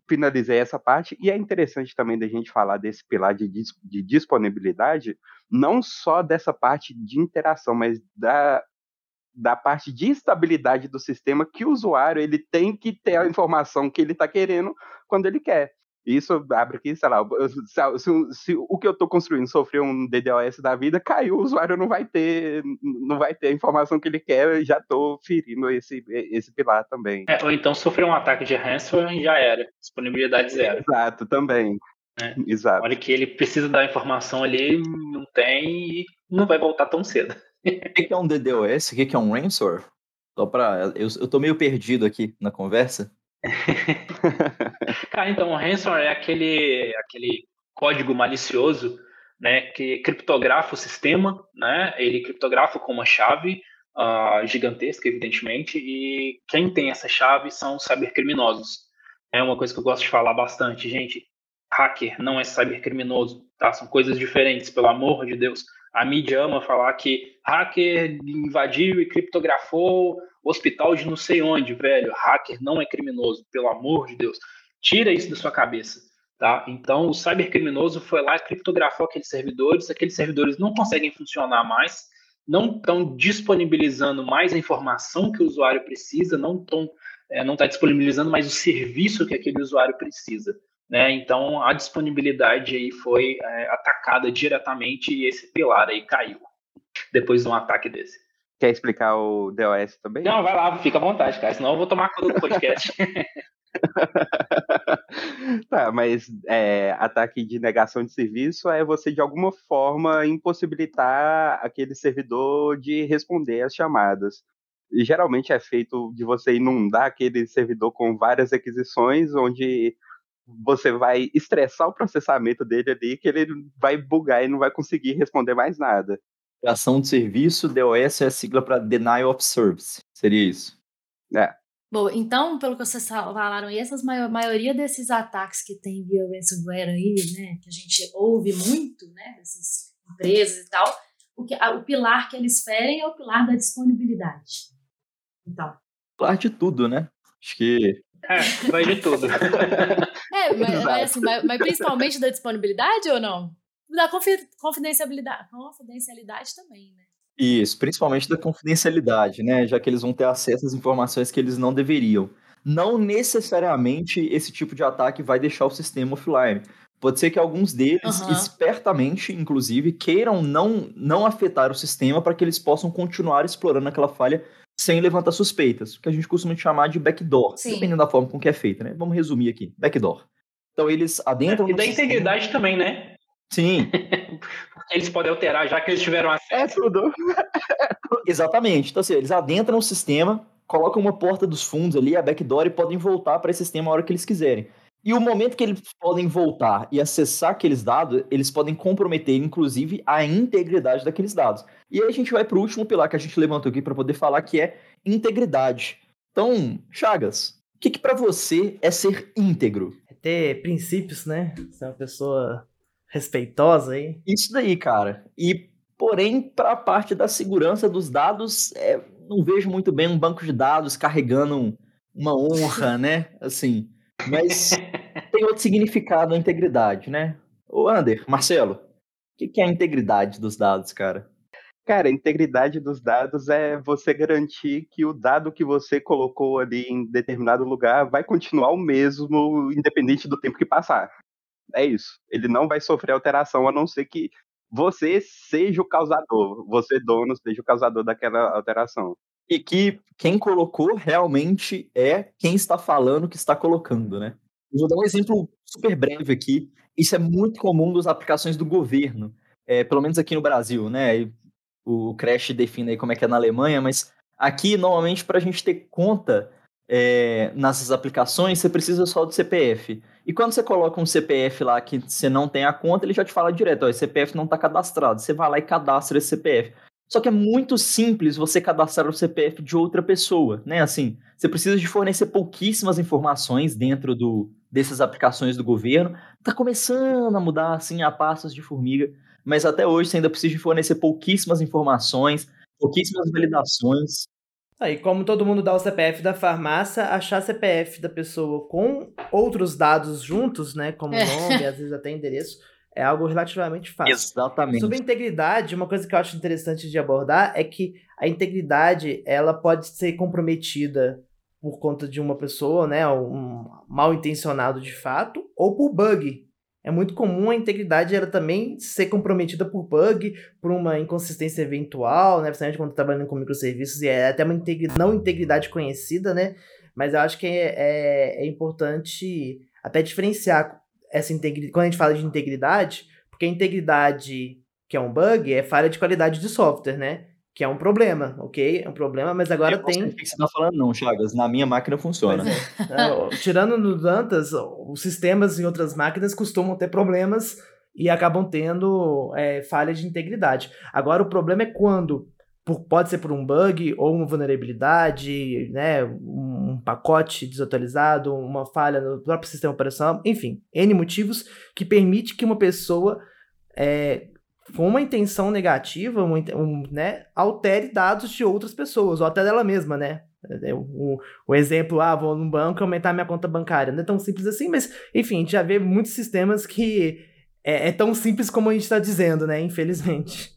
Speaker 3: finalizei essa parte, e é interessante também da gente falar desse pilar de, de disponibilidade, não só dessa parte de interação, mas da, da parte de estabilidade do sistema que o usuário ele tem que ter a informação que ele está querendo quando ele quer. Isso abre aqui, sei lá, se, se, se o que eu estou construindo sofreu um DDoS da vida, caiu, o usuário não vai ter, não vai ter a informação que ele quer, já estou ferindo esse, esse pilar também.
Speaker 2: É, ou então sofreu um ataque de ransomware e já era, disponibilidade zero.
Speaker 3: Exato, também. É. Exato.
Speaker 2: Olha que ele precisa da informação ali, não tem e não vai voltar tão cedo.
Speaker 4: O que é um DDoS? O que é um ransomware? Só para eu, eu tô meio perdido aqui na conversa.
Speaker 2: Cara, então o ransomware é aquele, aquele código malicioso né, que criptografa o sistema, né, ele criptografa com uma chave uh, gigantesca, evidentemente, e quem tem essa chave são os cybercriminosos. É uma coisa que eu gosto de falar bastante, gente. Hacker não é cybercriminoso, tá? São coisas diferentes, pelo amor de Deus. A mídia ama falar que hacker invadiu e criptografou hospital de não sei onde, velho. Hacker não é criminoso, pelo amor de Deus. Tira isso da sua cabeça. Tá? Então, o cybercriminoso foi lá e criptografou aqueles servidores, aqueles servidores não conseguem funcionar mais, não estão disponibilizando mais a informação que o usuário precisa, não estão é, não está disponibilizando mais o serviço que aquele usuário precisa. Né? Então, a disponibilidade aí foi é, atacada diretamente e esse pilar aí caiu depois de um ataque desse.
Speaker 3: Quer explicar o DOS também?
Speaker 2: Não, vai lá, fica à vontade, cara, senão eu vou tomar conta do podcast.
Speaker 3: tá, mas é, ataque de negação de serviço é você de alguma forma impossibilitar aquele servidor de responder às chamadas. E geralmente é feito de você inundar aquele servidor com várias requisições, onde você vai estressar o processamento dele ali, que ele vai bugar e não vai conseguir responder mais nada.
Speaker 4: Ação de serviço, DOS é a sigla para Denial of Service. Seria isso.
Speaker 3: É.
Speaker 5: Bom, então, pelo que vocês falaram, e essas a maioria desses ataques que tem via ransomware aí, né, que a gente ouve muito, né, dessas empresas e tal, o, que, o pilar que eles ferem é o pilar da disponibilidade. Então.
Speaker 4: Pilar de tudo, né? Acho que
Speaker 2: é, vai de tudo.
Speaker 5: é, mas, mas, assim, mas, mas, principalmente da disponibilidade ou não? Da confidencialidade, confidencialidade também, né?
Speaker 4: Isso, principalmente da confidencialidade, né? Já que eles vão ter acesso às informações que eles não deveriam. não necessariamente esse tipo de ataque vai deixar o sistema offline. Pode ser que alguns deles, uhum. espertamente, inclusive, queiram não, não afetar o sistema para que eles possam continuar explorando aquela falha sem levantar suspeitas, que a gente costuma chamar de backdoor, Sim. dependendo da forma com que é feita, né? Vamos resumir aqui, backdoor. Então eles adentram...
Speaker 2: É, e da integridade também, né?
Speaker 4: Sim.
Speaker 2: eles podem alterar, já que eles tiveram acesso.
Speaker 3: É tudo.
Speaker 4: Exatamente. Então, assim, eles adentram o sistema, colocam uma porta dos fundos ali, a backdoor, e podem voltar para esse sistema a hora que eles quiserem. E o momento que eles podem voltar e acessar aqueles dados, eles podem comprometer, inclusive, a integridade daqueles dados. E aí a gente vai para o último pilar que a gente levantou aqui para poder falar, que é integridade. Então, Chagas, o que, que para você é ser íntegro?
Speaker 1: É ter princípios, né? Ser uma pessoa respeitosa aí.
Speaker 4: Isso daí, cara. E, porém, para a parte da segurança dos dados, é, não vejo muito bem um banco de dados carregando uma honra, né? Assim, mas tem outro significado a integridade, né? O Ander, Marcelo, o que, que é a integridade dos dados, cara?
Speaker 3: Cara, a integridade dos dados é você garantir que o dado que você colocou ali em determinado lugar vai continuar o mesmo, independente do tempo que passar. É isso. Ele não vai sofrer alteração, a não ser que você seja o causador, você, dono, seja o causador daquela alteração
Speaker 4: e que quem colocou realmente é quem está falando que está colocando, né? Eu vou dar um exemplo super breve aqui. Isso é muito comum nas aplicações do governo, é, pelo menos aqui no Brasil, né? O Crash define aí como é que é na Alemanha, mas aqui, normalmente, para a gente ter conta é, nessas aplicações, você precisa só do CPF. E quando você coloca um CPF lá que você não tem a conta, ele já te fala direto, ó, esse CPF não está cadastrado. Você vai lá e cadastra esse CPF. Só que é muito simples você cadastrar o CPF de outra pessoa, né? Assim, você precisa de fornecer pouquíssimas informações dentro do, dessas aplicações do governo. Tá começando a mudar assim a passos de formiga, mas até hoje você ainda precisa de fornecer pouquíssimas informações, pouquíssimas validações.
Speaker 1: Aí, como todo mundo dá o CPF da farmácia, achar CPF da pessoa com outros dados juntos, né, como é. nome, às vezes até endereço, é algo relativamente fácil.
Speaker 4: Exatamente.
Speaker 1: Sobre a integridade, uma coisa que eu acho interessante de abordar é que a integridade ela pode ser comprometida por conta de uma pessoa, né, um mal intencionado de fato, ou por bug. É muito comum a integridade ela também ser comprometida por bug, por uma inconsistência eventual, né, principalmente quando trabalhando com microserviços, e é até uma integridade, não integridade conhecida, né, mas eu acho que é, é, é importante até diferenciar essa integridade. Quando a gente fala de integridade, porque a integridade, que é um bug, é falha de qualidade de software, né? Que é um problema, ok? É um problema, mas agora
Speaker 4: eu
Speaker 1: tem.
Speaker 4: O que você tá falando, não, Chagas. Na minha máquina funciona.
Speaker 1: É. tirando no Dantas, os sistemas em outras máquinas costumam ter problemas e acabam tendo é, falha de integridade. Agora, o problema é quando por, pode ser por um bug ou uma vulnerabilidade, né, um pacote desatualizado, uma falha no próprio sistema operacional, enfim, N motivos que permite que uma pessoa é, com uma intenção negativa, um, né, altere dados de outras pessoas, ou até dela mesma, né? É, o, o exemplo, ah, vou no banco aumentar minha conta bancária. Não é tão simples assim, mas, enfim, a gente já vê muitos sistemas que é, é tão simples como a gente está dizendo, né? Infelizmente.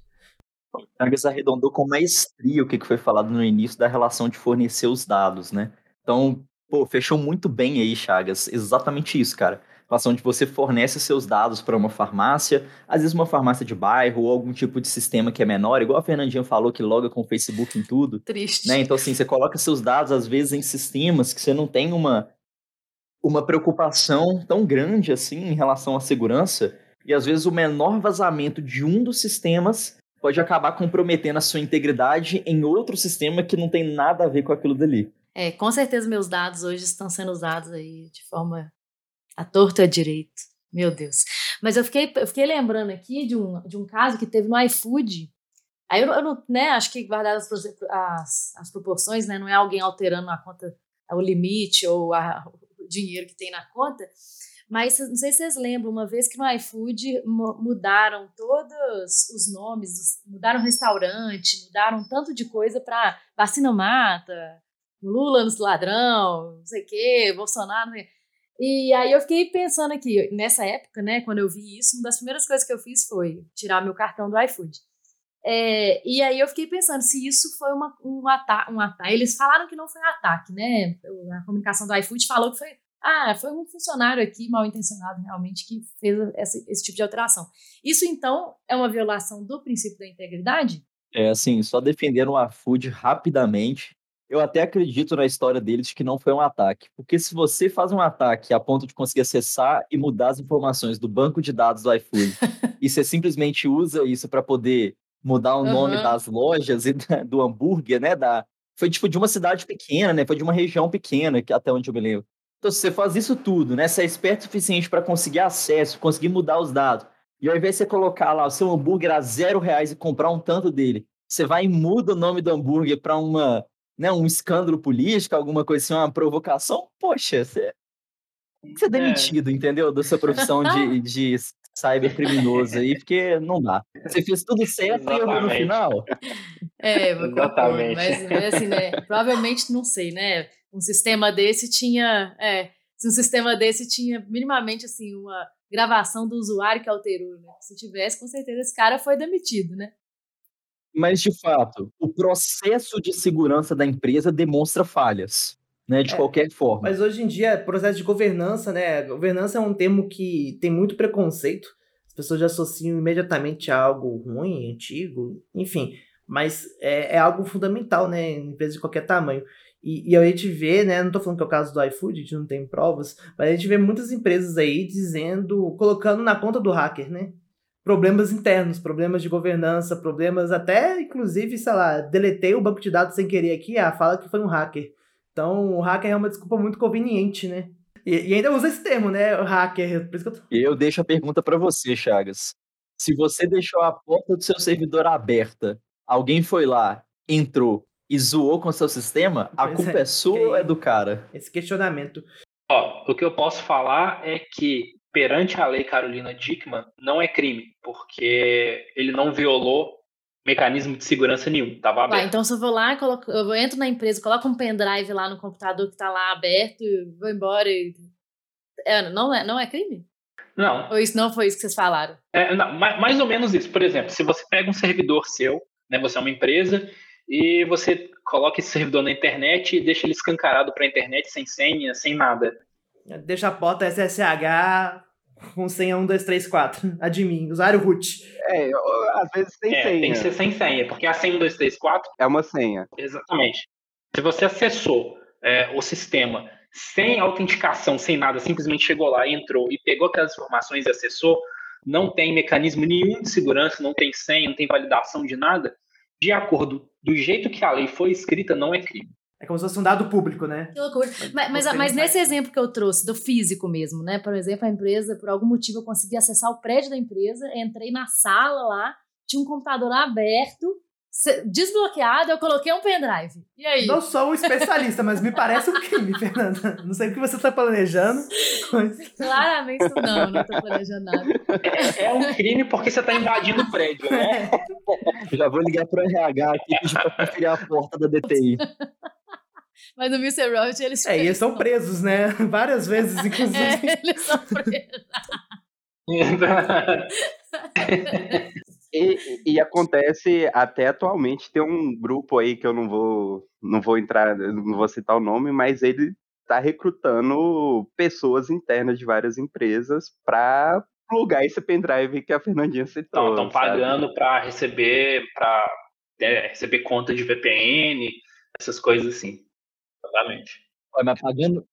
Speaker 4: Chagas arredondou com maestria o que foi falado no início da relação de fornecer os dados, né? Então, pô, fechou muito bem aí, Chagas. Exatamente isso, cara. A relação de você fornece seus dados para uma farmácia, às vezes uma farmácia de bairro ou algum tipo de sistema que é menor, igual a Fernandinha falou que loga com o Facebook em tudo.
Speaker 5: Triste.
Speaker 4: Né? Então, assim, você coloca seus dados, às vezes, em sistemas que você não tem uma, uma preocupação tão grande assim em relação à segurança, e às vezes o menor vazamento de um dos sistemas pode acabar comprometendo a sua integridade em outro sistema que não tem nada a ver com aquilo dali.
Speaker 5: É, com certeza meus dados hoje estão sendo usados aí de forma a torto e a direito. Meu Deus. Mas eu fiquei, eu fiquei lembrando aqui de um, de um caso que teve no iFood. Aí eu, eu não, né, acho que guardadas as, as, as, proporções, né, não é alguém alterando a conta, o limite ou a, o dinheiro que tem na conta, mas não sei se vocês lembram, uma vez que no iFood mudaram todos os nomes, mudaram restaurante, mudaram tanto de coisa para vacina mata, Lula nos ladrão, não sei o quê, Bolsonaro. E aí eu fiquei pensando aqui, nessa época, né, quando eu vi isso, uma das primeiras coisas que eu fiz foi tirar meu cartão do iFood. É, e aí eu fiquei pensando se isso foi uma, um ataque. Um ata Eles falaram que não foi um ataque, né? A comunicação do iFood falou que foi. Ah, foi um funcionário aqui mal intencionado realmente que fez esse, esse tipo de alteração. Isso então é uma violação do princípio da integridade?
Speaker 4: É assim, só defendendo o iFood rapidamente, eu até acredito na história deles que não foi um ataque. Porque se você faz um ataque a ponto de conseguir acessar e mudar as informações do banco de dados do iFood, e você simplesmente usa isso para poder mudar o nome uhum. das lojas e do hambúrguer, né? Da... Foi tipo de uma cidade pequena, né? Foi de uma região pequena, que até onde eu me lembro. Então, se você faz isso tudo, né? Você é esperto o suficiente para conseguir acesso, conseguir mudar os dados, e ao invés de você colocar lá o seu hambúrguer a zero reais e comprar um tanto dele, você vai e muda o nome do hambúrguer para uma né, um escândalo político, alguma coisa assim, uma provocação, poxa, você, você é demitido, é. entendeu? Da sua profissão de, de cybercriminoso aí, porque não dá. Você fez tudo certo e errou no final.
Speaker 5: É, Exatamente. Mas, mas, assim, né, provavelmente, não sei, né, um sistema desse tinha, é, se um sistema desse tinha minimamente, assim, uma gravação do usuário que alterou, né? Se tivesse, com certeza esse cara foi demitido, né?
Speaker 4: Mas, de fato, o processo de segurança da empresa demonstra falhas, né? De é, qualquer forma.
Speaker 1: Mas hoje em dia, processo de governança, né? Governança é um termo que tem muito preconceito. As pessoas já associam imediatamente a algo ruim, antigo, enfim. Mas é, é algo fundamental, né? Em empresa de qualquer tamanho. E, e a gente vê, né? Não estou falando que é o caso do iFood, a gente não tem provas, mas a gente vê muitas empresas aí dizendo, colocando na conta do hacker, né? problemas internos, problemas de governança, problemas até, inclusive, sei lá, deletei o banco de dados sem querer aqui, ah, fala que foi um hacker. Então, o hacker é uma desculpa muito conveniente, né? E, e ainda usa esse termo, né? O hacker. Eu, tô...
Speaker 4: eu deixo a pergunta para você, Chagas. Se você deixou a porta do seu servidor aberta, alguém foi lá, entrou e zoou com o seu sistema, a culpa é, é sua ou é do cara?
Speaker 1: Esse questionamento.
Speaker 2: Ó, o que eu posso falar é que perante a lei Carolina Dickman, não é crime, porque ele não violou mecanismo de segurança nenhum, estava aberto.
Speaker 5: então se eu vou lá, coloco, eu entro na empresa, coloco um pendrive lá no computador que está lá aberto, vou embora e... É, não, é, não é crime?
Speaker 2: Não.
Speaker 5: Ou isso não foi isso que vocês falaram?
Speaker 2: É, não, mais ou menos isso. Por exemplo, se você pega um servidor seu, né, você é uma empresa, e você coloca esse servidor na internet e deixa ele escancarado para a internet sem senha, sem nada.
Speaker 1: Deixa a porta SSH com senha 1, 2, 3, 4. Admin, usuário root.
Speaker 3: É, às vezes tem
Speaker 2: é,
Speaker 3: senha.
Speaker 2: Tem que ser sem senha, porque a senha 1, 2, 3, 4.
Speaker 3: É uma senha.
Speaker 2: Exatamente. Se você acessou é, o sistema sem autenticação, sem nada, simplesmente chegou lá, entrou e pegou aquelas informações e acessou, não tem mecanismo nenhum de segurança, não tem senha, não tem validação de nada, de acordo do jeito que a lei foi escrita, não é crime.
Speaker 1: É como se fosse um dado público, né?
Speaker 5: Que loucura. Mas, mas, mas nesse exemplo que eu trouxe, do físico mesmo, né? Por exemplo, a empresa, por algum motivo, eu consegui acessar o prédio da empresa, entrei na sala lá, tinha um computador aberto, desbloqueado, eu coloquei um pendrive. E aí?
Speaker 1: Não sou um especialista, mas me parece um crime, Fernanda. Não sei o que você está planejando. Mas...
Speaker 5: Claramente não, não estou planejando nada.
Speaker 2: É, é, um crime porque você está invadindo o prédio, né?
Speaker 4: Já vou ligar para o RH aqui para conferir a porta da DTI.
Speaker 5: Mas no Mr. Robot eles.
Speaker 1: É, e eles são presos, né? Várias vezes, inclusive.
Speaker 5: É, eles são presos.
Speaker 3: e, e, acontece até atualmente tem um grupo aí que eu não vou não vou entrar não vou citar o nome mas ele está recrutando pessoas internas de várias empresas para plugar esse pendrive que a Fernandinha citou
Speaker 2: estão pagando para receber para é, receber conta de VPN essas coisas assim Exatamente.
Speaker 4: Mas pagando.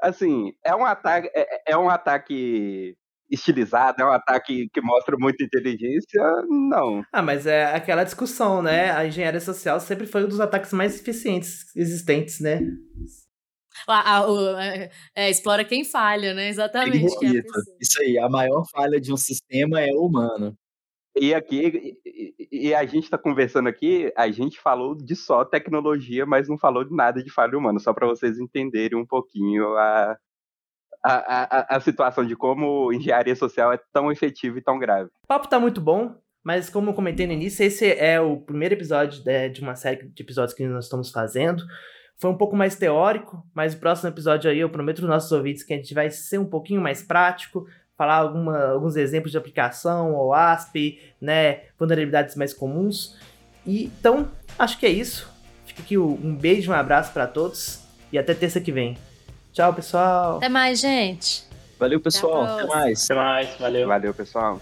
Speaker 3: Assim, é um ataque, é, é um ataque estilizado, é um ataque que mostra muita inteligência, não.
Speaker 1: Ah, mas é aquela discussão, né? A engenharia social sempre foi um dos ataques mais eficientes existentes, né?
Speaker 5: A, a, é, é, explora quem falha, né? Exatamente. É
Speaker 4: Isso aí, a maior falha de um sistema é o humano.
Speaker 3: E aqui, e, a gente está conversando aqui, a gente falou de só tecnologia, mas não falou de nada de falha humana, só para vocês entenderem um pouquinho a, a, a, situação de como engenharia social é tão efetiva e tão grave.
Speaker 1: O papo tá muito bom, mas como eu comentei no início, esse é o primeiro episódio né, de uma série de episódios que nós estamos fazendo. Foi um pouco mais teórico, mas o próximo episódio aí eu prometo os nossos ouvintes que a gente vai ser um pouquinho mais prático, falar alguma, alguns exemplos de aplicação, OASP, né, vulnerabilidades mais comuns. E, então, acho que é isso. Fica aqui um beijo, um abraço para todos e até terça que vem. Tchau, pessoal.
Speaker 5: Até mais, gente.
Speaker 4: Valeu, pessoal. Até, Até mais.
Speaker 2: Até mais. Valeu.
Speaker 3: Valeu, pessoal.